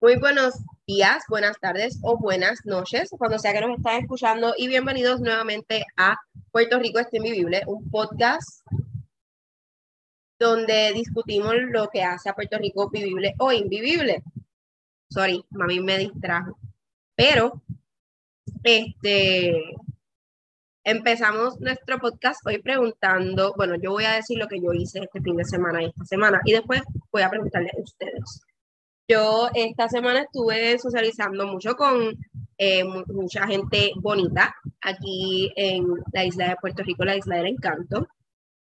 Muy buenos días, buenas tardes o buenas noches, cuando sea que nos están escuchando y bienvenidos nuevamente a Puerto Rico está invivible, un podcast donde discutimos lo que hace a Puerto Rico vivible o invivible. Sorry, mami me distrajo. Pero, este, empezamos nuestro podcast hoy preguntando, bueno, yo voy a decir lo que yo hice este fin de semana y esta semana y después voy a preguntarle a ustedes. Yo esta semana estuve socializando mucho con eh, mucha gente bonita aquí en la isla de Puerto Rico, la isla del encanto.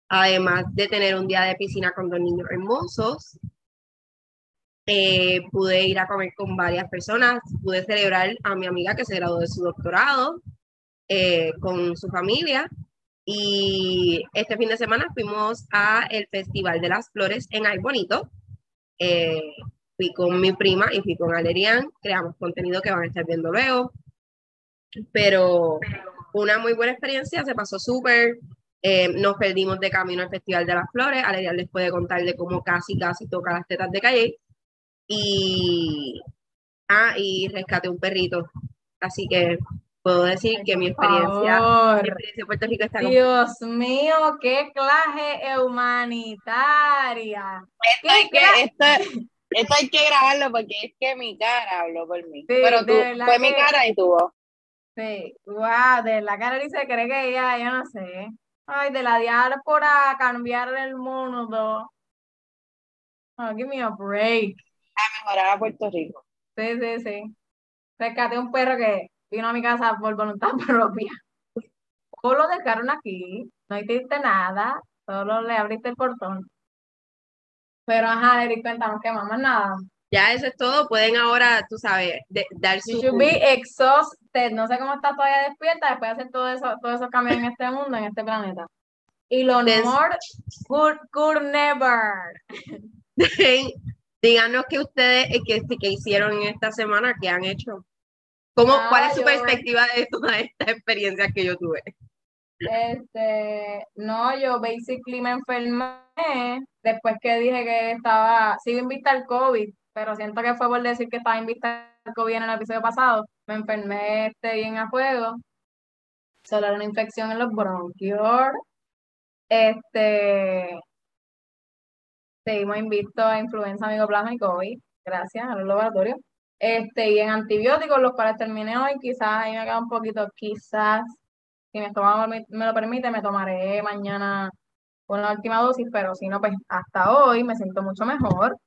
Además de tener un día de piscina con dos niños hermosos, eh, pude ir a comer con varias personas, pude celebrar a mi amiga que se graduó de su doctorado eh, con su familia y este fin de semana fuimos a el Festival de las Flores en Ay Bonito. Fui con mi prima y fui con Alerian, creamos contenido que van a estar viendo luego, pero una muy buena experiencia, se pasó súper, eh, nos perdimos de camino al Festival de las Flores, Alerian les puede contar de cómo casi, casi toca las tetas de calle, y, ah, y rescaté un perrito, así que puedo decir que mi experiencia, mi experiencia en Puerto Rico está Dios mío, qué clase humanitaria. ¿Qué clase? Esto hay que grabarlo porque es que mi cara habló por mí. Pero tú, fue mi cara y tu voz. Sí, wow, de la cara dice cree que ella, yo no sé. Ay, de la diáspora, cambiar el mundo. Oh, give me a break. A mejorar a Puerto Rico. Sí, sí, sí. Rescaté un perro que vino a mi casa por voluntad propia. ¿Cómo lo dejaron aquí? No hiciste nada, solo le abriste el portón. Pero ajá, Eric, cuéntanos que más nada. Ya eso es todo. Pueden ahora, tú sabes, dar su. You should be exhausted. No sé cómo estás todavía despierta después de hacer todo eso, todos esos cambios en este mundo, en este planeta. Y lo more could, could never. Díganos que ustedes que, que hicieron en esta semana, qué han hecho. ¿Cómo, ¿Cuál es su perspectiva de toda esta experiencia que yo tuve? Este, no, yo basically me enfermé después que dije que estaba, sigo invicta al COVID, pero siento que fue por decir que estaba invicta al COVID en el episodio pasado. Me enfermé este bien a fuego. Solo era una infección en los bronquios. Este, seguimos invicto a influenza, amigoplasma y COVID, gracias a los laboratorios. Este, y en antibióticos, los cuales terminé hoy, quizás ahí me queda un poquito, quizás si mi estómago me, lo permite, me tomaré mañana una última dosis, pero si no, pues hasta hoy me siento mucho mejor.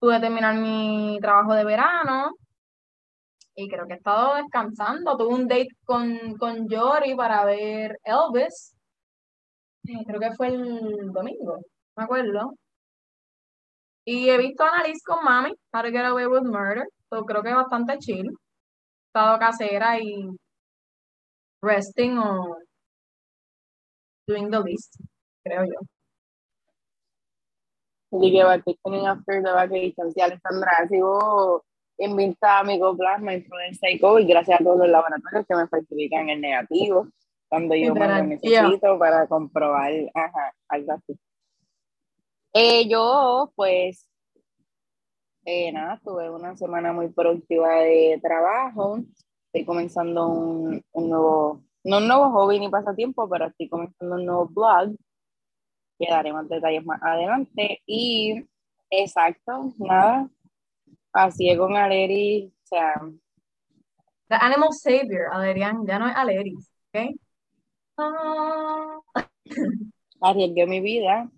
Pude terminar mi trabajo de verano y creo que he estado descansando. Tuve un date con, con Jory para ver Elvis. Creo que fue el domingo, me acuerdo. Y he visto a Annalise con Mami, How to Get Away with Murder. creo que es bastante chill. He estado casera y resting o doing the least, creo yo. Y que vacationing after the vacation. Sí, Alexandra, sigo invita a Micoplasma, influenza y COVID gracias a todos los laboratorios que me certifican el negativo cuando yo me lo necesito para comprobar ajá, algo así. Eh, yo, pues, eh, nada, tuve una semana muy productiva de trabajo estoy comenzando un, un, nuevo, no un nuevo hobby ni pasatiempo, pero estoy comenzando un nuevo blog, que daré más detalles más adelante. Y exacto, nada, así es con Aleri, o sea... The Animal Savior, Alerian, ya no es Aleris, ¿ok? Ah. Arriesgué mi vida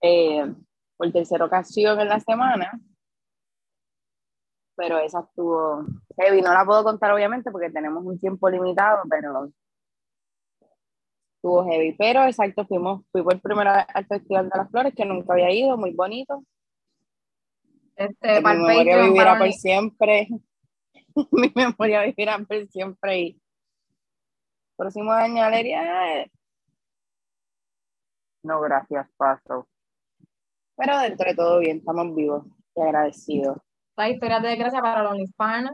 eh, por tercera ocasión en la semana pero esa estuvo heavy. No la puedo contar obviamente porque tenemos un tiempo limitado, pero estuvo heavy. Pero exacto, fuimos, fui por primera vez al Festival de las Flores, que nunca había ido, muy bonito. Este, mi memoria vivirá por siempre. mi memoria vivirá por siempre. Y próximo año, Valeria. No, gracias, paso. Pero dentro de todo bien, estamos vivos y agradecidos la historia de desgracia para el OnlyFans,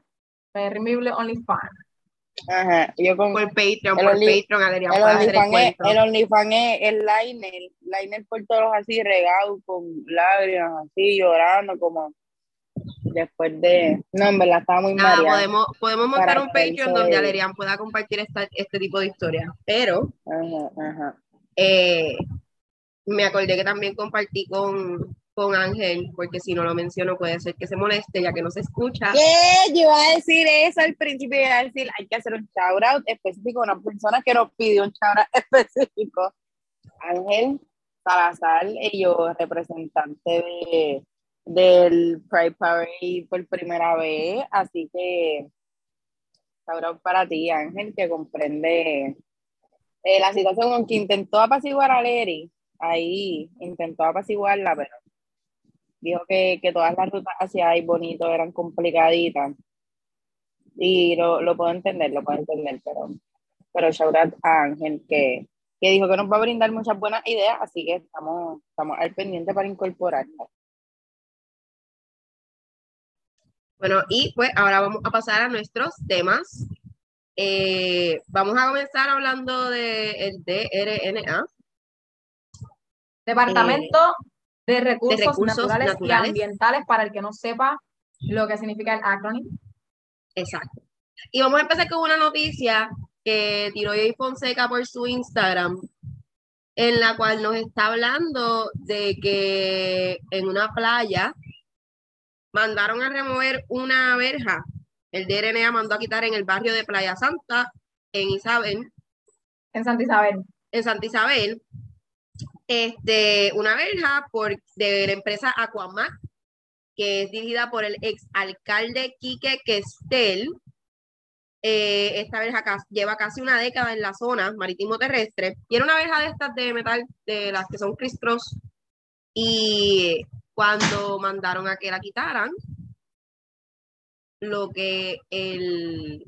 terrible OnlyFans. Ajá, yo con por Patreon, por Patreon, Adrián, el OnlyFans es, el OnlyFans es el liner, liner por todos así regados con lágrimas, así llorando como después de. No, en verdad estaba muy Nada, podemos, podemos montar un Patreon donde Alerian pueda compartir este tipo de historias. Pero eh, me acordé que también compartí con, con Ángel, porque si no lo menciono puede ser que se moleste ya que no se escucha. ¿Qué? Yo iba a decir eso al principio, iba a decir, hay que hacer un shout out específico a una persona que nos pidió un shout out específico. Ángel Salazar, y yo representante de del Pride Parade por primera vez, así que ahora para ti, Ángel, que comprende eh, la situación con que intentó apaciguar a Leri, ahí intentó apaciguarla, pero dijo que, que todas las rutas hacia ahí bonito eran complicaditas. Y lo, lo, puedo entender, lo puedo entender, pero, pero shout a Ángel que, que dijo que nos va a brindar muchas buenas ideas, así que estamos, estamos al pendiente para incorporarla. Bueno, y pues ahora vamos a pasar a nuestros temas. Eh, vamos a comenzar hablando del de DRNA. Departamento eh, de, recursos naturales, y Ambientales, para el que no sepa lo que significa el acrónimo. Exacto. Y vamos a empezar con una noticia que tiró Jay Fonseca por su Instagram, en la cual nos está hablando de que en una playa mandaron a remover una verja. El DRNA mandó a quitar en el barrio de Playa Santa, en Isabel. En Santa Isabel. En Santa Isabel. Este, una verja por, de la empresa Aquamac, que es dirigida por el ex alcalde Quique Questel. Eh, esta verja lleva casi una década en la zona marítimo terrestre y era una verja de estas de metal, de las que son crisscross. Y cuando mandaron a que la quitaran, lo que el,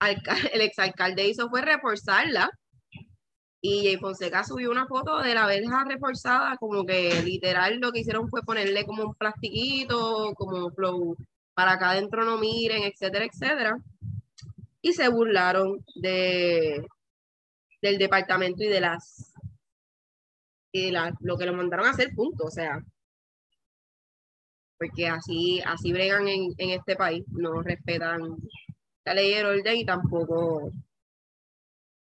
el exalcalde hizo fue reforzarla. Y Jay Fonseca subió una foto de la verja reforzada, como que literal lo que hicieron fue ponerle como un plastiquito, como flow, para acá adentro no miren, etcétera, etcétera. Y se burlaron de, del departamento y de las y de lo que lo mandaron a hacer, punto. O sea, porque así, así bregan en, este país, no respetan la ley y el orden y tampoco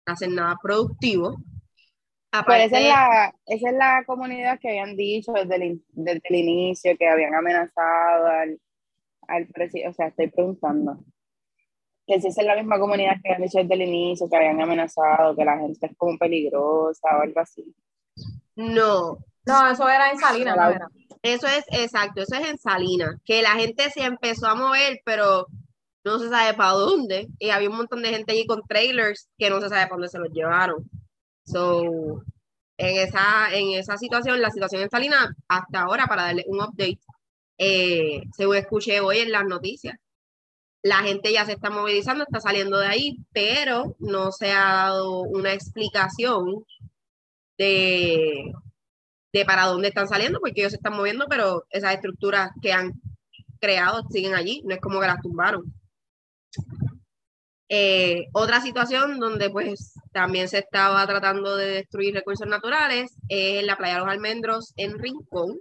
hacen nada productivo. Aparte, esa, es la, esa es la comunidad que habían dicho desde el, desde el inicio, que habían amenazado al, al presidente, o sea, estoy preguntando. Que si esa es la misma comunidad que habían dicho desde el inicio, que habían amenazado, que la gente es como peligrosa o algo así. No. No, eso era en Salinas, no era. Eso es exacto, eso es en Salinas, que la gente se empezó a mover, pero no se sabe para dónde. Y había un montón de gente allí con trailers que no se sabe para dónde se los llevaron. So, en esa, en esa situación, la situación en Salinas, hasta ahora, para darle un update, eh, según escuché hoy en las noticias, la gente ya se está movilizando, está saliendo de ahí, pero no se ha dado una explicación de de para dónde están saliendo, porque ellos se están moviendo, pero esas estructuras que han creado siguen allí, no es como que las tumbaron. Eh, otra situación donde pues también se estaba tratando de destruir recursos naturales es en la playa los almendros en Rincón,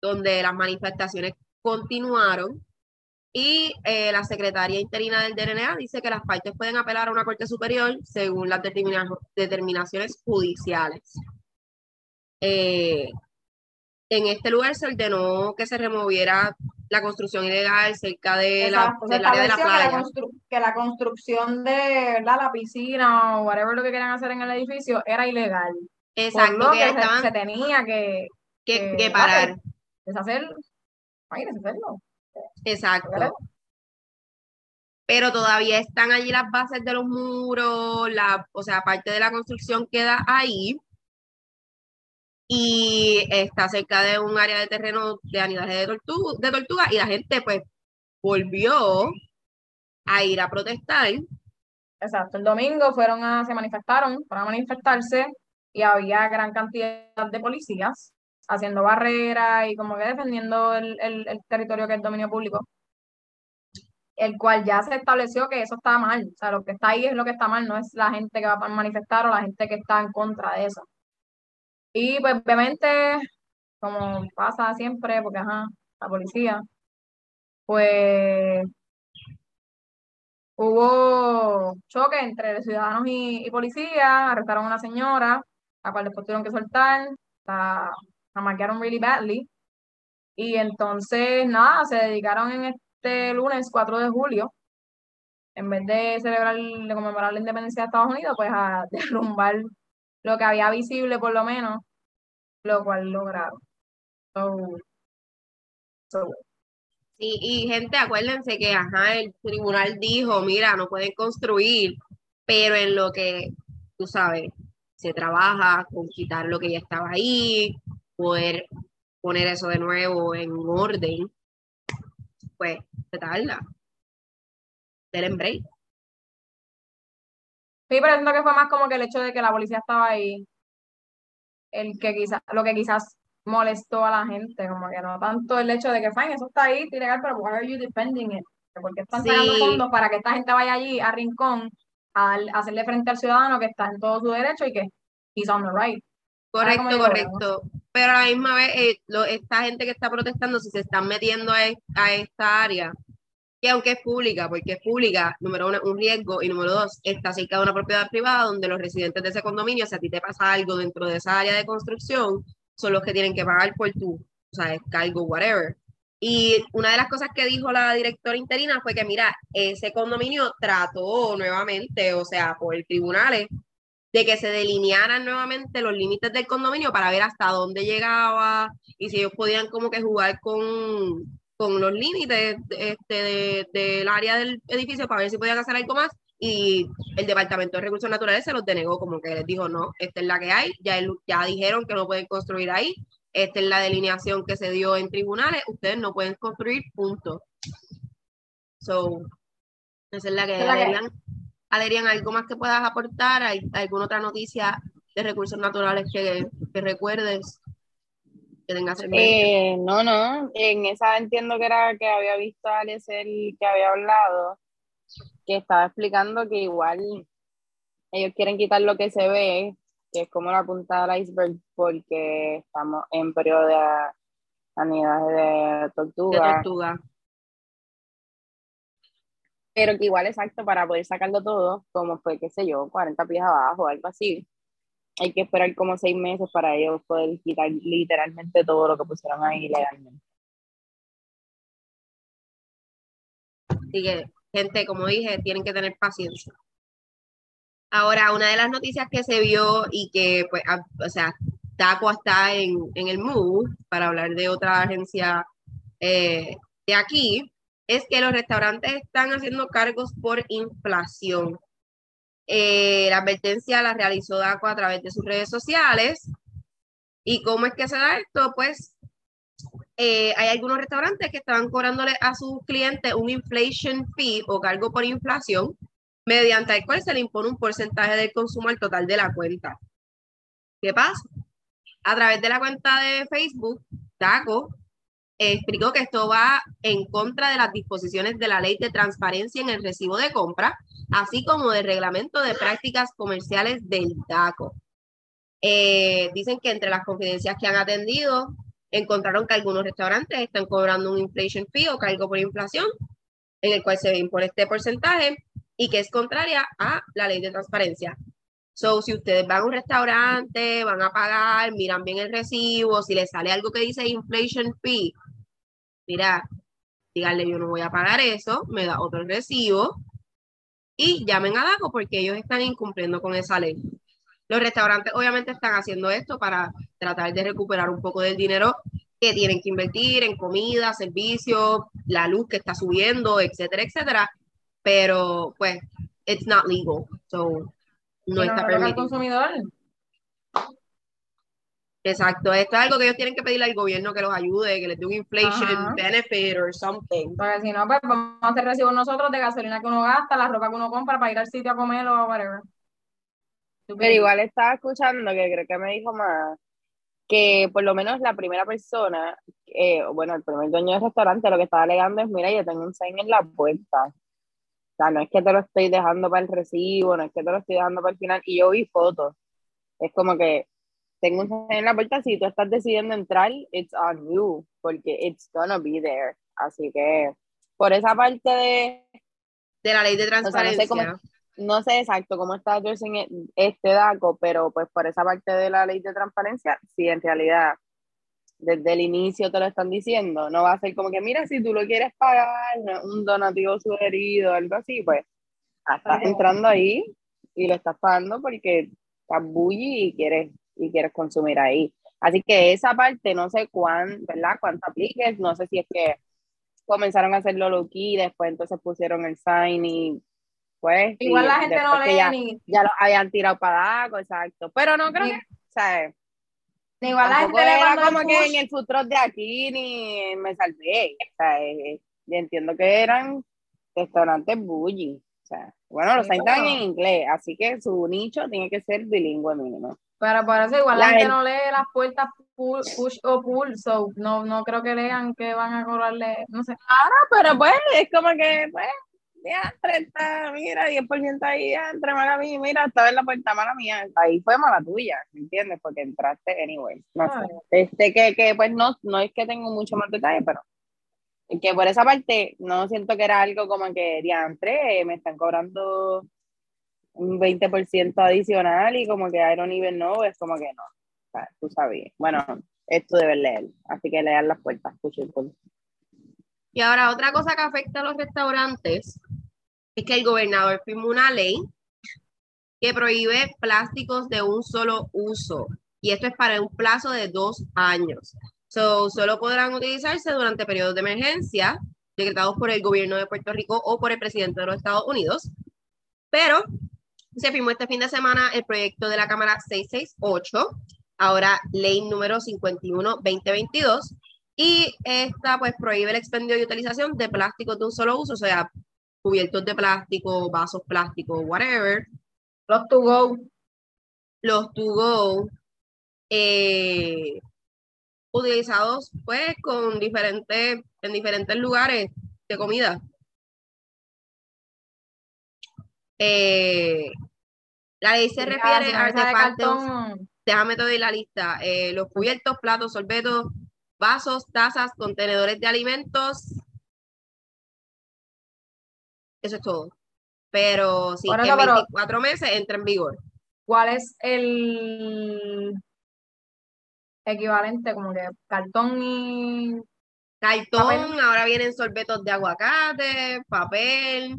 donde las manifestaciones continuaron y eh, la secretaria interina del DNA dice que las partes pueden apelar a una corte superior según las determinaciones judiciales. Eh, en este lugar se ordenó que se removiera la construcción ilegal cerca de la, del área de la playa. Que la, construcción de la piscina o whatever lo que quieran hacer en el edificio era ilegal. Exacto, que, se, tenía que, que, parar. Deshacerlo. Ay, deshacerlo. Exacto. Pero todavía están allí las bases de los muros, la, o sea, parte de la construcción queda ahí y está cerca de un área de terreno de anidaje de, tortuga, de tortuga y la gente pues volvió a ir a protestar. Exacto, el domingo fueron a, se manifestaron, para manifestarse y había gran cantidad de policías haciendo barreras y como que defendiendo el, el, el territorio que es dominio público el cual ya se estableció que eso está mal. O sea, lo que está ahí es lo que está mal, no es la gente que va a manifestar o la gente que está en contra de eso. Y pues obviamente, como pasa siempre, porque ajá, la policía, pues hubo choque entre ciudadanos y, policías, arrestaron a una señora, a cual después tuvieron que soltar, la, la marcaron really badly. Y entonces, nada, se dedicaron en este lunes 4 de julio, en vez de celebrar, de conmemorar la independencia de Estados Unidos, pues a derrumbar lo que había visible por lo menos, lo cual lograron. Sí, y gente, acuérdense que ajá, el tribunal dijo, mira, no pueden construir, pero en lo que, tú sabes, se trabaja con quitar lo que ya estaba ahí, poder poner eso de nuevo en orden, pues se tarda. Del break. Sí, pero siento que fue más como que el hecho de que la policía estaba ahí, el que quizás, lo que quizás molestó a la gente, como que no tanto el hecho de que, fine, eso está ahí, ilegal, pero why are you defending it? Porque están pagando fondos para que esta gente vaya allí a Rincón a, hacerle frente al ciudadano que está en todo su derecho y que he's on the right. Correcto, correcto. Pero a la misma vez, eh, esta gente que está protestando, si se están metiendo a, a esta área, que aunque es pública, porque es pública, número uno, un riesgo, y número dos, está cerca de una propiedad privada donde los residentes de ese condominio, si a ti te pasa algo dentro de esa área de construcción, son los que tienen que pagar por tu, o sea, cargo, whatever. Y una de las cosas que dijo la directora interina fue que, mira, ese condominio trató nuevamente, o sea, por tribunales, de que se delinearan nuevamente los límites del condominio para ver hasta dónde llegaba y si ellos podían como que jugar con, con los límites este, del área del edificio para ver si podían hacer algo más y el Departamento de Recursos Naturales se los denegó, como que les dijo, no, esta es la que hay, ya, ya dijeron que no pueden construir ahí, esta es la delineación que se dio en tribunales, ustedes no pueden construir, punto. So, esa es la que Adrián, Adrián, ¿algo más que puedas aportar? ¿Hay alguna otra noticia de recursos naturales que, que recuerdes? Que tengas en eh, no, no, en esa entiendo que era que había visto a Alex el que había hablado que estaba explicando que igual ellos quieren quitar lo que se ve, que es como la punta del iceberg, porque estamos en periodo de anidaje de tortuga. tortuga. Pero que igual exacto para poder sacarlo todo, como fue, qué sé yo, 40 pies abajo, algo así. Hay que esperar como seis meses para ellos poder quitar literalmente todo lo que pusieron ahí legalmente. Así que gente, como dije, tienen que tener paciencia. Ahora, una de las noticias que se vio y que, pues, o sea, Taco está en, en el MOVE para hablar de otra agencia eh, de aquí, es que los restaurantes están haciendo cargos por inflación. Eh, la advertencia la realizó DACO a través de sus redes sociales. ¿Y cómo es que se da esto? Pues eh, hay algunos restaurantes que estaban cobrándole a sus clientes un inflation fee o cargo por inflación, mediante el cual se le impone un porcentaje del consumo al total de la cuenta. ¿Qué pasa? A través de la cuenta de Facebook, Taco explicó que esto va en contra de las disposiciones de la ley de transparencia en el recibo de compra, así como del reglamento de prácticas comerciales del DACO. Eh, dicen que entre las confidencias que han atendido, encontraron que algunos restaurantes están cobrando un inflation fee o cargo por inflación, en el cual se impone este porcentaje y que es contraria a la ley de transparencia. So, si ustedes van a un restaurante, van a pagar, miran bien el recibo, si les sale algo que dice inflation fee, mira, díganle yo no voy a pagar eso, me da otro recibo y llamen a DACO porque ellos están incumpliendo con esa ley. Los restaurantes obviamente están haciendo esto para tratar de recuperar un poco del dinero que tienen que invertir en comida, servicios, la luz que está subiendo, etcétera, etcétera. Pero pues, it's not legal. So, no está permitido. consumidor. Exacto, esto es algo que ellos tienen que pedirle al gobierno que los ayude, que les dé un inflation benefit or something. Porque si no, pues vamos a hacer recibos nosotros de gasolina que uno gasta, la ropa que uno compra para ir al sitio a comer o whatever. Pero igual estaba escuchando, que creo que me dijo más, que por lo menos la primera persona, eh, bueno, el primer dueño del restaurante lo que estaba alegando es, mira, yo tengo un sign en la puerta. O sea, no es que te lo estoy dejando para el recibo, no es que te lo estoy dejando para el final. Y yo vi fotos. Es como que tengo un en la puerta, si tú estás decidiendo entrar, it's on you, porque it's gonna be there. Así que por esa parte de... De la ley de transparencia. no, sé exacto cómo está este DACO, pero pues por esa parte de la ley de transparencia, sí, en realidad desde el inicio te lo están diciendo, no va a ser como que, mira, si tú lo quieres pagar, un donativo sugerido, algo así, pues estás entrando ahí y lo estás pagando porque estás bully y quieres, y quieres consumir ahí. Así que esa parte no sé cuán, ¿verdad? Cuánto apliques, no sé si es que comenzaron a hacerlo low key, después entonces pusieron el sign y pues... Igual la gente no lee ya, ni... Ya lo habían tirado para abajo, exacto. Pero no creo que, ¿sabes? igual la gente era como que en el futuro de aquí ni me salvé. O sea, eh, entiendo que eran restaurantes bully. O sea, bueno, los sí, están en inglés, así que su nicho tiene que ser bilingüe mínimo. Pero por eso igual la, gente, no lee las puertas push, o pull, so no, no creo que lean que van a cobrarle, no sé. Claro, pero pues es como que, pues, ya, 30, mira, 10% ahí, ya, entre mala mía, mira, estaba en la puerta mala mía, ahí fue mala tuya, ¿me entiendes? Porque entraste anyway, no sé. Este, que, que pues no, no es que tengo mucho más detalle, pero que por esa parte no siento que era algo como que diantre, me están cobrando un 20% adicional y como que I don't even know, es como que no, o sea, tú sabías. Bueno, esto debes leer, así que lean las puertas, Y ahora otra cosa que afecta a los restaurantes es que el gobernador firmó una ley que prohíbe plásticos de un solo uso y esto es para un plazo de dos años. So, solo podrán utilizarse durante periodos de emergencia decretados por el gobierno de Puerto Rico o por el presidente de los Estados Unidos, pero se firmó este fin de semana el proyecto de la Cámara 668, ahora ley número 51-2022, y esta pues prohíbe el expendio y utilización de plásticos de un solo uso, o sea, cubiertos de plástico, vasos plásticos, whatever. Los to go. Los to go. Eh, utilizados pues con diferentes, en diferentes lugares de comida. Eh, la ley se refiere a artefactos. Déjame te doy la lista. Eh, los cubiertos, platos, sorbetos, vasos, tazas, contenedores de alimentos. Eso es todo. Pero sí, en 24 meses entra en vigor. ¿Cuál es el equivalente? Como que cartón y. Cartón, ahora vienen sorbetos de aguacate, papel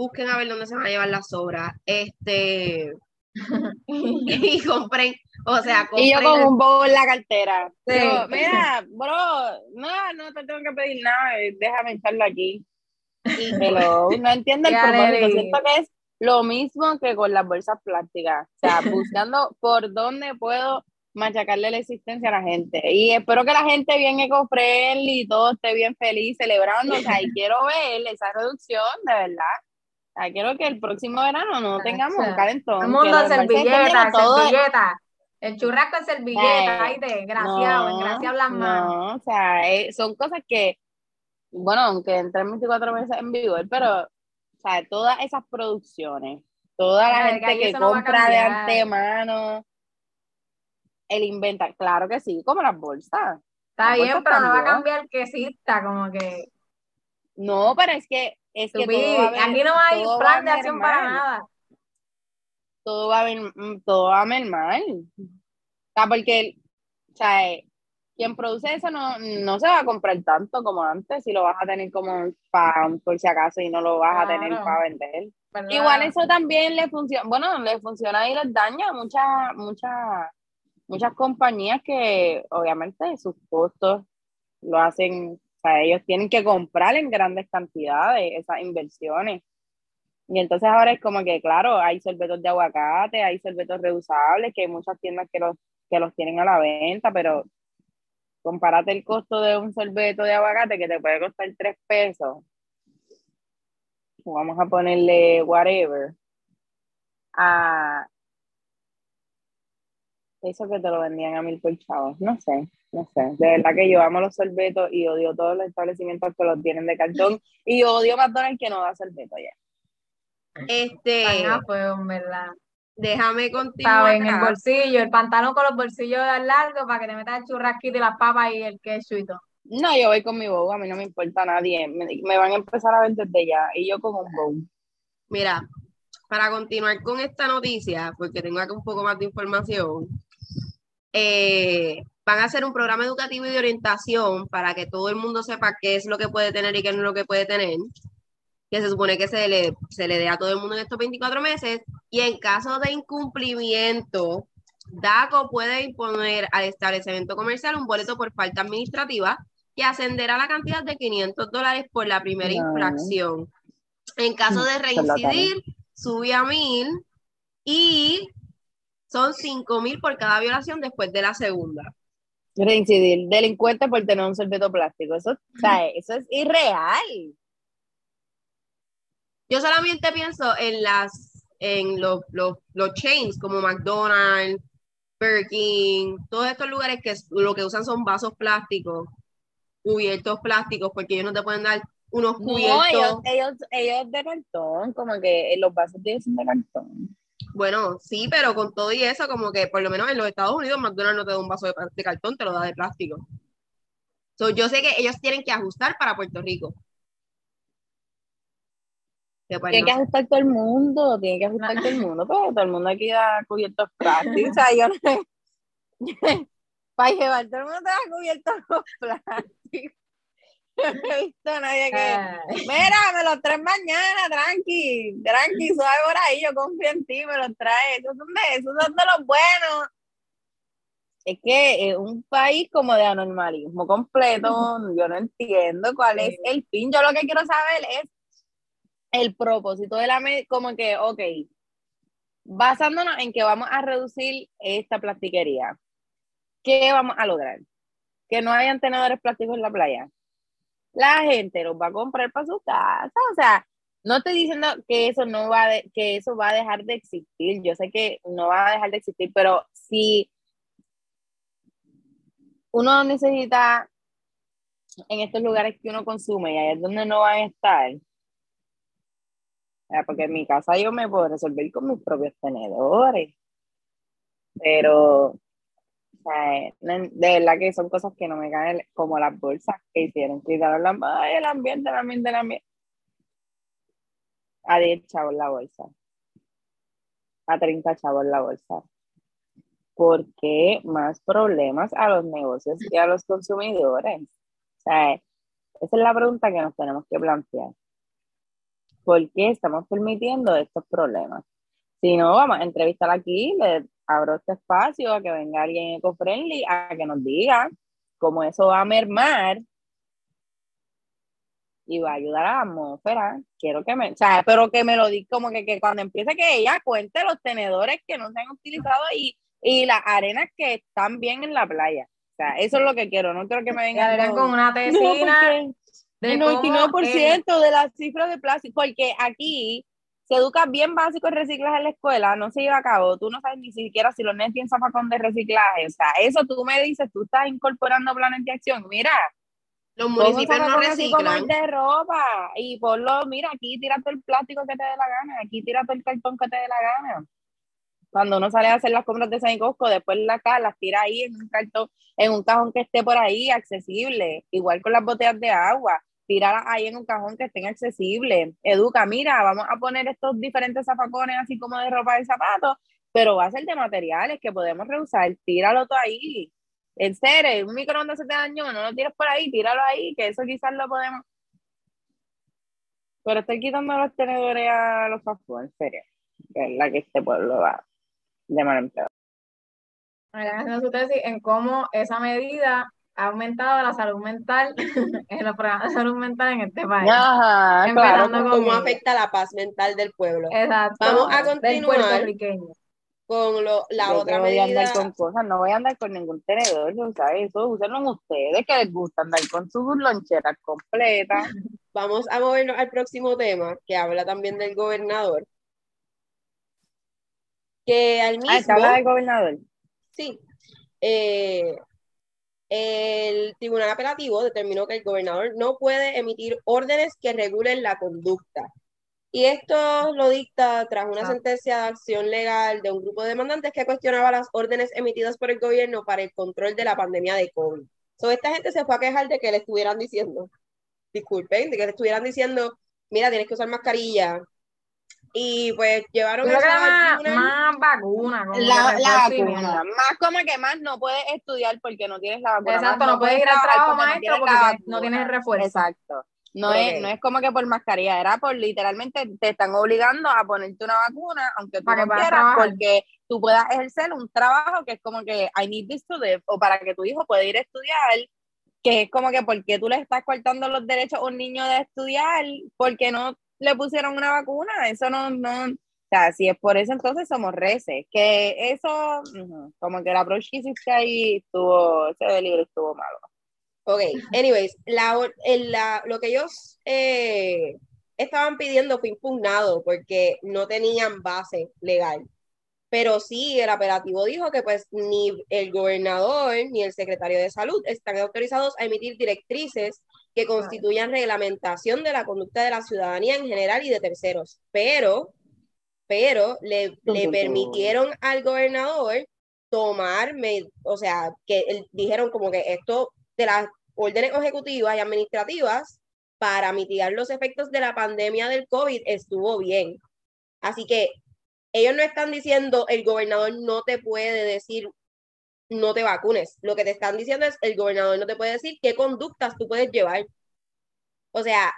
busquen a ver dónde se van a llevar las sobras. Este. y compren, o sea, compren. Y yo con un bobo en la cartera. mira, bro, no, no te tengo que pedir nada, déjame echarlo aquí. Pero no entiendo el propósito. Siento que es lo mismo que con las bolsas plásticas. O sea, buscando por dónde puedo machacarle la existencia a la gente. Y espero que la gente bien eco-friendly y todo esté bien feliz celebrando. O sea, y quiero ver esa reducción, de verdad quiero que el próximo verano no tengamos un calentón. El mundo servilleta, servilleta. El churrasco es servilleta, ay, desgraciado, no, gracias las manos. No, o sea, eh, son cosas que, bueno, aunque entren 24 meses en vigor, pero, o sea, todas esas producciones, toda la gente que compra de antemano, el inventar, claro que sí, como las bolsas. Está bien, pero no va a cambiar que exista, como que. No, pero es que es que aquí no hay plan de acción para nada. Todo va a ver, mm, todo va a mermar. O sea, porque, o sea, quien produce eso no, no se va a comprar tanto como antes, si lo vas a tener como para, por si acaso, y no lo vas a tener para vender. Igual eso también le funciona, bueno, le funciona y les daña a muchas, muchas, compañías que obviamente sus costos lo hacen o sea, ellos tienen que comprar en grandes cantidades esas inversiones. Y entonces ahora es como que, claro, hay sorbetos de aguacate, hay sorbetos reusables, que hay muchas tiendas que los, que los tienen a la venta, pero compárate el costo de un sorbeto de aguacate que te puede costar tres pesos. Vamos a ponerle whatever. A eso que te lo vendían a mil por chavos, no sé. No sé, de verdad que yo amo los sorbetos y odio todos los establecimientos que los tienen de cartón y odio McDonald's que no da sorbeto ya. Este. pues, verdad. Déjame continuar. En el bolsillo, el pantalón con los bolsillos largos para que te metas el churrasquito y las papas y el queso y todo. No, yo voy con mi bow, a mí no me importa nadie. Me, van a empezar a ver desde ya y yo con un bow. Mira, para continuar con esta noticia, porque tengo aquí un poco más de información, eh, van a hacer un programa educativo y de orientación para que todo el mundo sepa qué es lo que puede tener y qué no es lo que puede tener, que se supone que se le, se le dé a todo el mundo en estos 24 meses, y en caso de incumplimiento, DACO puede imponer al establecimiento comercial un boleto por falta administrativa que ascenderá la cantidad de 500 dólares por la primera infracción. En caso de reincidir, sube a 1000 y son 5000 por cada violación después de la segunda. Reincidir, delincuente por tener un sorbeto plástico. Eso, eso es irreal. Yo solamente pienso en las en los, los, los chains como McDonald's, Burger King, todos estos lugares que lo que usan son vasos plásticos, cubiertos plásticos, porque ellos no te pueden dar unos cubiertos. ellos, ellos, de cartón, como que los vasos de son de cartón. Bueno, sí, pero con todo y eso, como que por lo menos en los Estados Unidos, McDonald's no te da un vaso de, cartón, te lo da de plástico. yo sé que ellos tienen que ajustar para Puerto Rico. Pues, tiene que ajustar todo el mundo, tiene que ajustar todo el mundo, pero todo el mundo aquí da cubiertos plásticos. o sea, yo no. para llevar todo el mundo te da cubiertos plásticos. No he visto nadie que. Mira, me los traes mañana, tranqui, tranqui, suave por ahí, yo confío en ti, me los traes. Esos son de, esos son de los buenos. Es que es un país como de anormalismo completo, yo no entiendo cuál es el fin. Yo lo que quiero saber es el propósito de la como que, ok, basándonos en que vamos a reducir esta plastiquería, ¿qué vamos a lograr? Que no hayan tenedores plásticos en la playa. La gente los va a comprar para su casa. O sea, no estoy diciendo que eso no va que eso va a dejar de existir. Yo sé que no va a dejar de existir, pero si uno necesita en estos lugares que uno consume y ahí es donde no van a estar, porque en mi casa yo me puedo resolver con mis propios tenedores. Pero, de verdad que son cosas que no me caen como las bolsas que hicieron. Quitaron la, el ambiente, el ambiente, el ambiente. A 10 chavos la bolsa. A 30 chavos la bolsa. ¿Por qué más problemas a los negocios y a los consumidores? O sea, esa es la pregunta que nos tenemos que plantear. ¿por qué estamos permitiendo estos problemas? Si no, vamos a entrevistar aquí, le abro este espacio a que venga alguien eco-friendly a que nos diga cómo eso va a mermar y va a ayudar a la atmósfera. Quiero que me, o sea, pero que me lo diga como que, que cuando empiece que ella cuente los tenedores que no se han utilizado y, y las arenas que están bien en la playa. O sea, eso es lo que quiero, no quiero que me vengan con, una tesina. El 99% de las cifras de plástico, porque aquí se educa bien básico el reciclaje en la escuela, no se lleva a cabo, tú no sabes ni siquiera si los nenes tienen zafacón de reciclaje, o sea, eso tú me dices, tú estás incorporando planes de acción, mira, los municipios no reciclan. de ropa y ponlo, mira, aquí tírate el plástico que te dé la gana, aquí tírate el cartón que te dé la gana. Cuando uno sale a hacer las compras de San Cosco, después la las tira ahí en un cartón, en un cajón que esté por ahí accesible, igual con las botellas de agua tirarlas ahí en un cajón que estén accesibles. Educa, mira, vamos a poner estos diferentes zafacones así como de ropa y zapatos, pero va a ser de materiales que podemos reusar. Tíralo todo ahí. En serio, un microondas se te dañó, no lo tires por ahí, tíralo ahí, que eso quizás lo podemos. Pero estoy quitando los tenedores a los fast en serio. Que es la que este pueblo va de mano en peor. en cómo esa medida ha aumentado la salud mental en los programas de salud mental en este país. Ajá, claro, cómo afecta la paz mental del pueblo. Exacto. Vamos a continuar con lo, la otra medida. Voy a andar con cosas, no voy a andar con ningún tenedor, ¿sabes? Eso usen ustedes que les gusta andar con sus loncheras completas. Vamos a movernos al próximo tema, que habla también del gobernador. Que al mismo... Ah, habla del gobernador? Sí. Eh, el Tribunal Apelativo determinó que el gobernador no puede emitir órdenes que regulen la conducta. Y esto lo dicta tras una ah. sentencia de acción legal de un grupo de demandantes que cuestionaba las órdenes emitidas por el gobierno para el control de la pandemia de COVID. So, esta gente se fue a quejar de que le estuvieran diciendo, disculpen, de que le estuvieran diciendo, mira, tienes que usar mascarilla. Y pues llevaron creo esa más, vacuna. más vacuna. como La, vacuna. Más como que más no puedes estudiar porque no tienes la vacuna. Exacto, más no puedes ir al trabajar trabajo porque no maestro tienes porque no tienes el refuerzo. Exacto. No, es, no es como que por mascarilla, era por literalmente te están obligando a ponerte una vacuna, aunque tú Para no quieras, trabajar. porque tú puedas ejercer un trabajo que es como que I need this to live, o para que tu hijo pueda ir a estudiar, que es como que porque tú le estás cortando los derechos a un niño de estudiar, porque no le pusieron una vacuna, eso no, no, o sea, si es por eso entonces somos reces, que eso, como que el approach que hiciste ahí estuvo, ese libro estuvo malo. Ok, anyways, la, la- lo que ellos eh, estaban pidiendo fue impugnado porque no tenían base legal. Pero sí, el apelativo dijo que pues ni el gobernador ni el secretario de salud están autorizados a emitir directrices que constituyan reglamentación de la conducta de la ciudadanía en general y de terceros. Pero, pero le, le permitieron al gobernador tomar, o sea, que él- dijeron como que esto de las órdenes ejecutivas y administrativas para mitigar los efectos de la pandemia del COVID estuvo bien. Así que ellos no están diciendo el gobernador no te puede decir no te vacunes. Lo que te están diciendo es el gobernador no te puede decir qué conductas tú puedes llevar. O sea,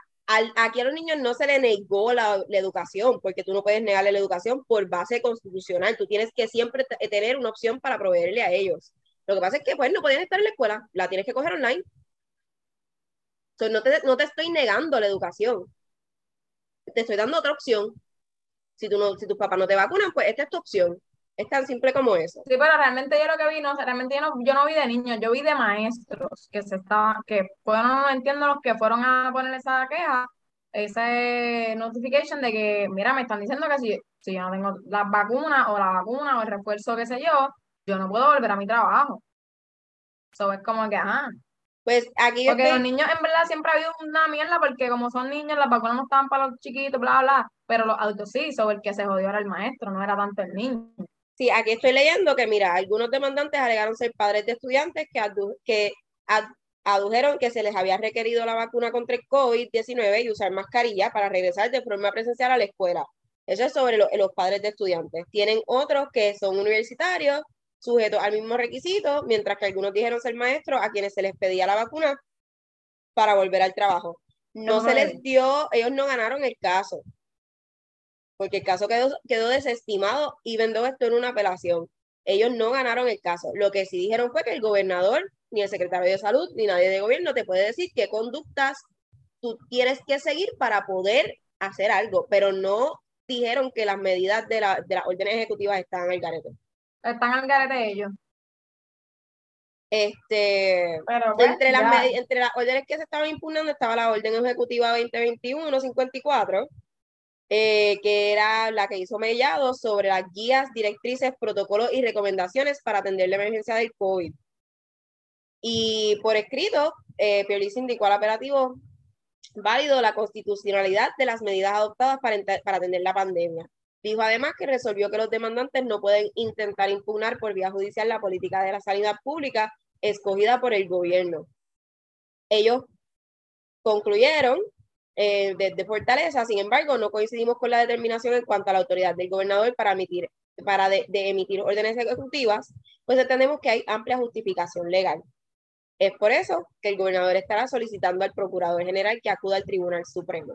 aquí a los niños no se le negó la, educación, porque tú no puedes negarle la educación por base constitucional. Tú tienes que siempre tener una opción para proveerle a ellos. Lo que pasa es que pues no podían estar en la escuela, la tienes que coger online. So, no, te, no te estoy negando la educación. Te estoy dando otra opción. Si, tú no, si tus papás no te vacunan, pues esta es tu opción. Es tan simple como eso. Sí, pero realmente yo lo que vi, no, realmente yo no, yo no vi de niños, yo vi de maestros que se estaban, que fueron, no entiendo los que fueron a poner esa queja, ese notification de que, mira, me están diciendo que si, si yo no tengo las vacunas o la vacuna o el refuerzo, qué sé yo, yo no puedo volver a mi trabajo. Eso es como que, ajá. Pues aquí Porque los niños en verdad siempre ha habido una mierda porque como son niños, las vacunas no estaban para los chiquitos, bla, bla, pero los adultos sí, sobre el que se jodió era el maestro, no era tanto el niño. Sí, aquí estoy leyendo que, mira, algunos demandantes alegaron ser padres de estudiantes que, adu- que ad- adujeron que se les había requerido la vacuna contra el COVID-19 y usar mascarilla para regresar de forma presencial a la escuela. Eso es sobre lo- los padres de estudiantes. Tienen otros que son universitarios, sujetos al mismo requisito, mientras que algunos dijeron ser maestros a quienes se les pedía la vacuna para volver al trabajo. No se les dio, ellos no ganaron el caso porque el caso quedó, quedó desestimado y vendó esto en una apelación. Ellos no ganaron el caso. Lo que sí dijeron fue que el gobernador, ni el secretario de salud, ni nadie de gobierno te puede decir qué conductas tú tienes que seguir para poder hacer algo, pero no dijeron que las medidas de, la, de las órdenes ejecutivas estaban al garete. Están al garete ellos. Este, Pero pues, entre, las ya. entre las órdenes que se estaban impugnando estaba la orden ejecutiva 2021-54, eh, que era la que hizo Mellado sobre las guías, directrices, protocolos y recomendaciones para atender la emergencia del COVID. Y por escrito, eh, Pierluisi indicó al apelativo válido la constitucionalidad de las medidas adoptadas para, para atender la pandemia. Dijo además que resolvió que los demandantes no pueden intentar impugnar por vía judicial la política de la sanidad pública escogida por el gobierno. Ellos concluyeron eh, desde Fortaleza, sin embargo, no coincidimos con la determinación en cuanto a la autoridad del gobernador para emitir, para de, emitir órdenes ejecutivas, pues entendemos que hay amplia justificación legal. Es por eso que el gobernador estará solicitando al procurador general que acuda al Tribunal Supremo.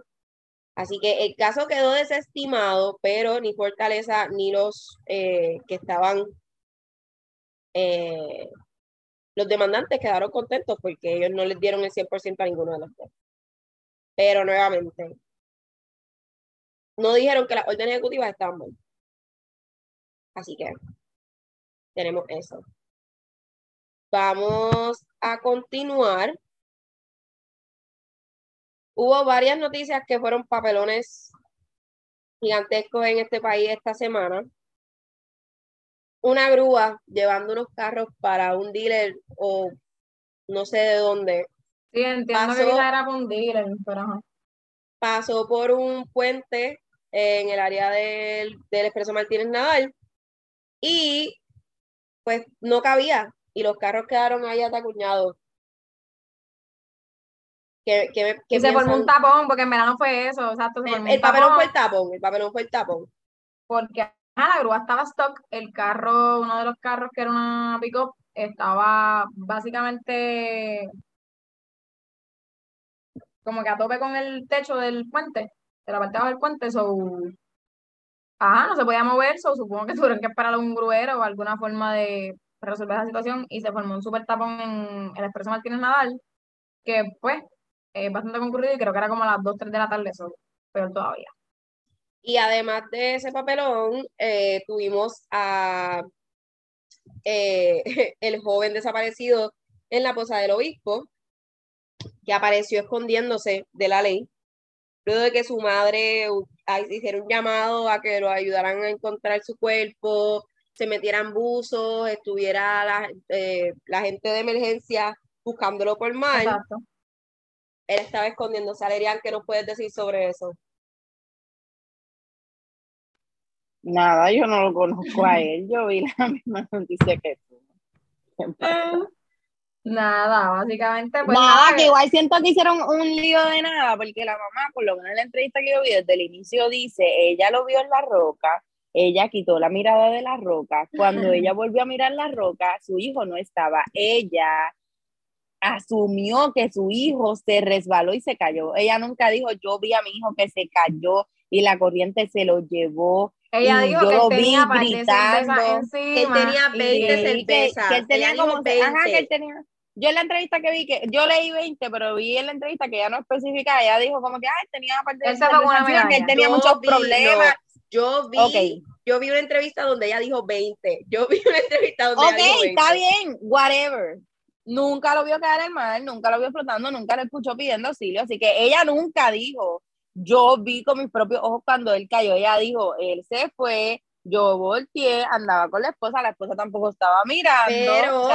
Así que el caso quedó desestimado, pero ni Fortaleza ni los eh, que estaban, eh, los demandantes quedaron contentos porque ellos no les dieron el 100% a ninguno de los dos. Pero nuevamente, no dijeron que las órdenes ejecutivas estaban mal. Así que tenemos eso. Vamos a continuar. Hubo varias noticias que fueron papelones gigantescos en este país esta semana. Una grúa llevando unos carros para un dealer o no sé de dónde. Sí, entiendo que pasó- quizá era con un dealer, pero ajá. Pasó por un puente en el área del, del Expreso Martínez Nadal y pues no cabía y los carros quedaron ahí atacuñados. Que, que, que se formó un tapón, porque en verano fue eso, exacto. Se el, el papelón fue el tapón, el papelón fue el tapón. Porque la grúa estaba stock, el carro, uno de los carros que era una pick-up, estaba básicamente como que a tope con el techo del puente, de la parte del puente, so, ajá, no se podía mover, so, supongo que tuvieron que esperar a un gruero o alguna forma de resolver esa situación y se formó un super tapón en el Expreso Martínez Nadal, que pues es bastante concurrido y creo que era como a las 2, 3 de la tarde, eso, peor todavía. Y además de ese papelón, eh, tuvimos a eh, el joven desaparecido en la Posa del Obispo, que apareció escondiéndose de la ley, luego de que su madre hiciera un llamado a que lo ayudaran a encontrar su cuerpo, se metieran buzos, estuviera la, eh, la gente de emergencia buscándolo por mal. Exacto. Él estaba escondiéndose. Alerian, ¿qué nos puedes decir sobre eso? Nada, yo no lo conozco a él. Yo vi la misma noticia que tú. Nada, básicamente. Pues nada, que igual siento que hicieron un lío de nada, porque la mamá, por lo menos en la entrevista que yo vi desde el inicio, dice: ella lo vio en la roca, ella quitó la mirada de la roca. Cuando ella volvió a mirar la roca, su hijo no estaba. Ella asumió que su hijo se resbaló y se cayó. Ella nunca dijo: Yo vi a mi hijo que se cayó y la corriente se lo llevó. Ella dijo que lo tenía vi gritando, que él tenía 20 cervezas. Que, él tenía como, ajá, que él tenía yo en la entrevista que vi, que yo leí 20, pero vi en la entrevista que ya no especifica, ella dijo como que, ay, tenía parte de que él tenía muchos problemas. yo vi, yo vi una entrevista donde ella dijo 20. Yo vi una entrevista donde ella dijo 20. está bien, whatever. Nunca lo vio caer en mal, nunca lo vio flotando, nunca lo escuchó pidiendo auxilio, así que ella nunca dijo, yo vi con mis propios ojos cuando él cayó, ella dijo, él se fue, yo volteé, andaba con la esposa, la esposa tampoco estaba mirando. Pero,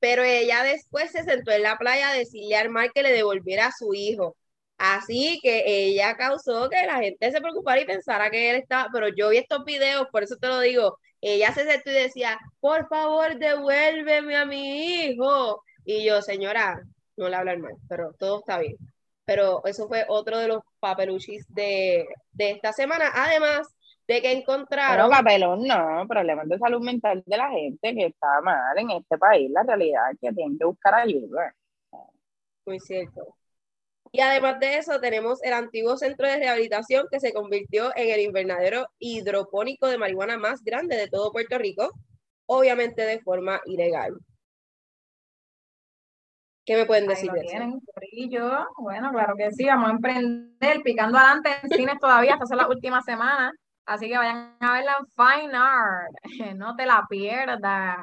pero ella después se sentó en la playa a decirle al mar que le devolviera a su hijo. Así que ella causó que la gente se preocupara y pensara que él estaba, pero yo vi estos videos, por eso te lo digo, ella se sentó y decía, por favor, devuélveme a mi hijo. Y yo, señora, no le hablo mal, pero todo está bien. Pero eso fue otro de los papeluchis de, de esta semana. Además, de que encontraron. Pero papelón no, problemas de salud mental de la gente que está mal en este país, la realidad es que tienen que buscar ayuda. Muy cierto. Y además de eso, tenemos el antiguo centro de rehabilitación que se convirtió en el invernadero hidropónico de marihuana más grande de todo Puerto Rico, obviamente de forma ilegal. ¿Qué me pueden decir de eso? Bueno, claro que sí, vamos a emprender picando adelante en cines todavía, hasta la última semana. Así que vayan a verla en Fine Art. No te la pierdas.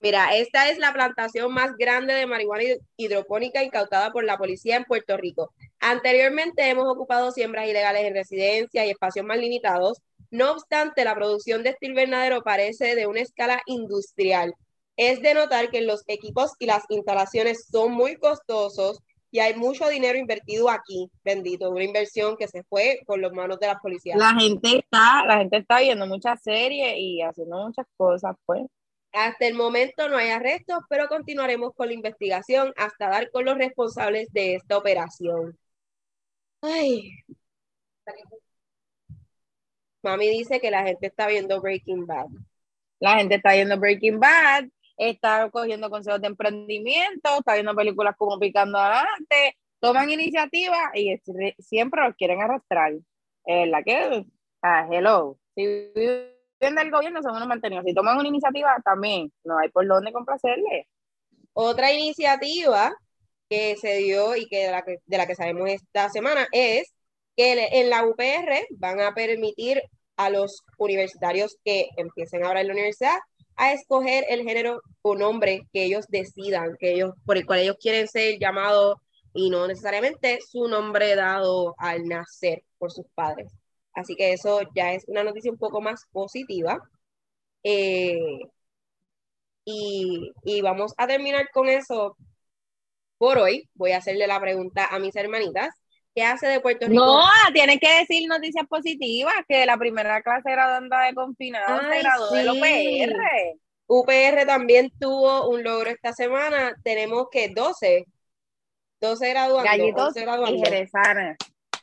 Mira, esta es la plantación más grande de marihuana hidropónica incautada por la policía en Puerto Rico. Anteriormente hemos ocupado siembras ilegales en residencias y espacios más limitados. No obstante, la producción de este invernadero parece de una escala industrial. Es de notar que los equipos y las instalaciones son muy costosos y hay mucho dinero invertido aquí, bendito, una inversión que se fue por las manos de las policías. La gente está, la gente está viendo muchas series y haciendo muchas cosas, pues. Hasta el momento no hay arrestos, pero continuaremos con la investigación hasta dar con los responsables de esta operación. Ay. Mami dice que la gente está viendo Breaking Bad. La gente está viendo Breaking Bad está cogiendo consejos de emprendimiento, está viendo películas como Picando Adelante, toman iniciativa y siempre los quieren arrastrar. Eh, la que, ah, hello, si viven del gobierno son unos mantenidos, si toman una iniciativa también, no hay por dónde complacerle. Otra iniciativa que se dio y que de la que, de la que sabemos esta semana es que en la UPR van a permitir a los universitarios que empiecen ahora en la universidad a escoger el género o nombre que ellos decidan, que ellos, por el cual ellos quieren ser llamados y no necesariamente su nombre dado al nacer por sus padres. Así que eso ya es una noticia un poco más positiva. Eh, y, y vamos a terminar con eso por hoy. Voy a hacerle la pregunta a mis hermanitas. ¿Qué hace de Puerto Rico? No, tienen que decir noticias positivas, que la primera clase graduanda de confinado se graduó de UPR. UPR también tuvo un logro esta semana, tenemos que 12, 12 graduando. Gallitos 11 y graduando. jerezanas.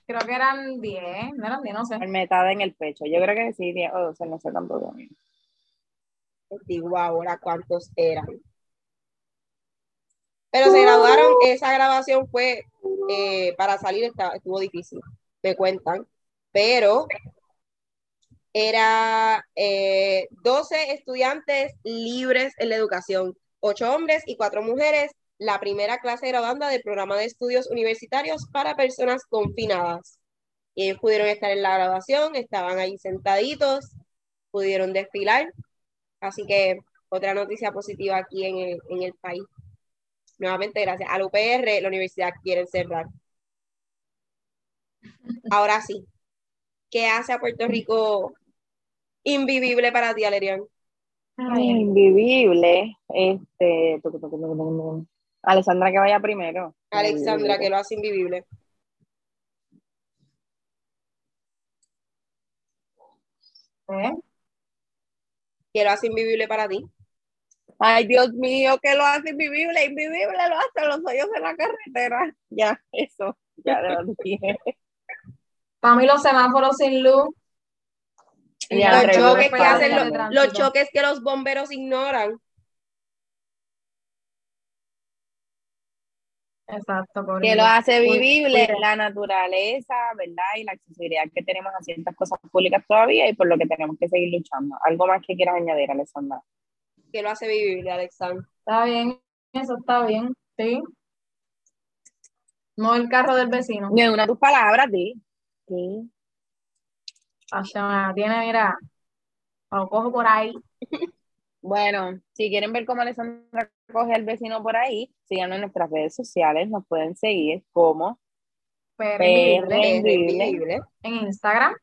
Creo que eran 10, no eran 10, no sé. Palmetada en el pecho. Yo creo que sí, 10 o 12, no sé tampoco. Digo ahora cuántos eran. Pero se graduaron, esa grabación fue eh, para salir, estuvo difícil, me cuentan. Pero era eh, 12 estudiantes libres en la educación, 8 hombres y 4 mujeres, la primera clase graduanda del programa de estudios universitarios para personas confinadas. Y ellos pudieron estar en la graduación, estaban ahí sentaditos, pudieron desfilar. Así que otra noticia positiva aquí en el, en el país. Nuevamente, gracias al UPR, la universidad quiere cerrar. Ahora sí, ¿qué hace a Puerto Rico invivible para ti, Alerian? Invivible. Este. Alessandra, que vaya primero. Alexandra, ¿qué lo hace invivible? ¿Eh? ¿Qué lo hace invivible para ti? Ay, Dios mío, que lo hace invivible, invivible lo hace los hoyos en la carretera. Ya, eso, ya lo dije. Para mí los semáforos sin luz. Y y al Los choques que hacen los, de los choques que los bomberos ignoran. Exacto, por Que lo hace vivible la naturaleza, ¿verdad? Y la accesibilidad que tenemos a ciertas cosas públicas todavía y por lo que tenemos que seguir luchando. ¿Algo más que quieras añadir, Alessandra? ¿Qué lo hace vivible, Alexandra? Está bien, eso está bien, sí. No el carro del vecino. Ni una de tus palabras, di. Sí. Asha, tiene, mira, lo cojo por ahí. Bueno, si quieren ver cómo Alessandra coge al vecino por ahí, síganos en nuestras redes sociales, nos pueden seguir como invivible. en Instagram.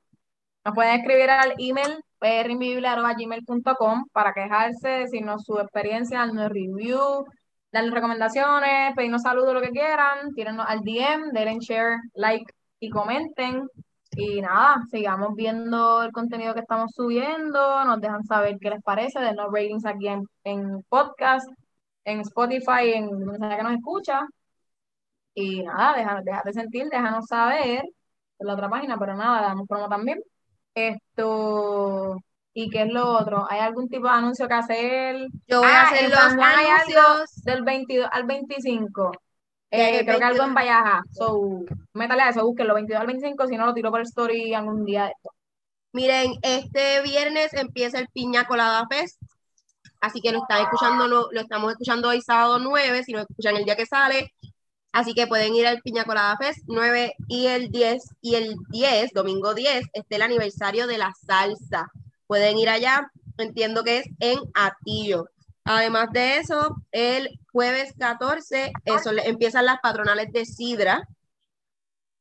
Nos pueden escribir al email prinvisible.gmail.com para quejarse, decirnos su experiencia, darnos review, darnos recomendaciones, pedirnos saludos, lo que quieran, tírennos al DM, denle share, like y comenten. Y nada, sigamos viendo el contenido que estamos subiendo, nos dejan saber qué les parece, denos ratings aquí en, en podcast, en Spotify, en donde sea que nos escucha. Y nada, déjate sentir, déjanos saber en la otra página, pero nada, damos promo también. Esto, ¿y qué es lo otro? ¿Hay algún tipo de anuncio que hacer? Yo voy a Ah, hacer los anuncios. del 22 al 25. Ya Eh, creo que algo en 22. Vallaja. So, métale a eso, búsquenlo, 22 al 25, si no lo tiro por el story algún día de esto. Miren, este viernes empieza el Piña Colada Fest, así que lo están escuchando, lo, lo estamos escuchando hoy sábado 9, si no escuchan el día que sale, así que pueden ir al Piña Colada Fest 9 y el 10, y el 10, domingo 10, este el aniversario de la salsa, pueden ir allá, entiendo que es en Atillo. Además de eso, el jueves 14, eso, empiezan las patronales de Sidra,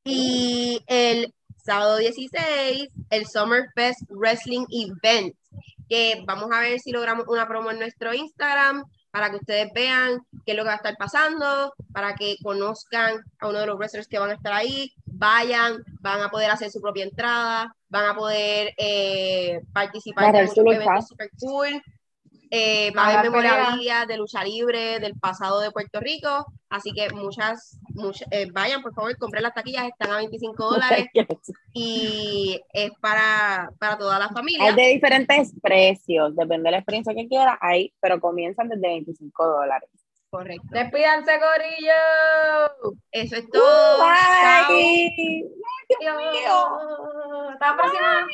y el sábado 16, el Summer Fest Wrestling Event, que vamos a ver si logramos una promo en nuestro Instagram para que ustedes vean qué es lo que va a estar pasando, para que conozcan a uno de los wrestlers que van a estar ahí, vayan, van a poder hacer su propia entrada, van a poder eh, participar Narrar muchos eventos super cool. Eh, va a haber memorabilia de lucha libre del pasado de Puerto Rico, así que muchas, muchas eh, vayan, por favor, compren las taquillas, están a 25 dólares y es para, para toda la familia. Hay de diferentes precios, depende de la experiencia que quieras, hay, pero comienzan desde 25 dólares. Correcto. Despídanse, Corillo. Eso es todo. Chao. Bye. Hasta la próxima.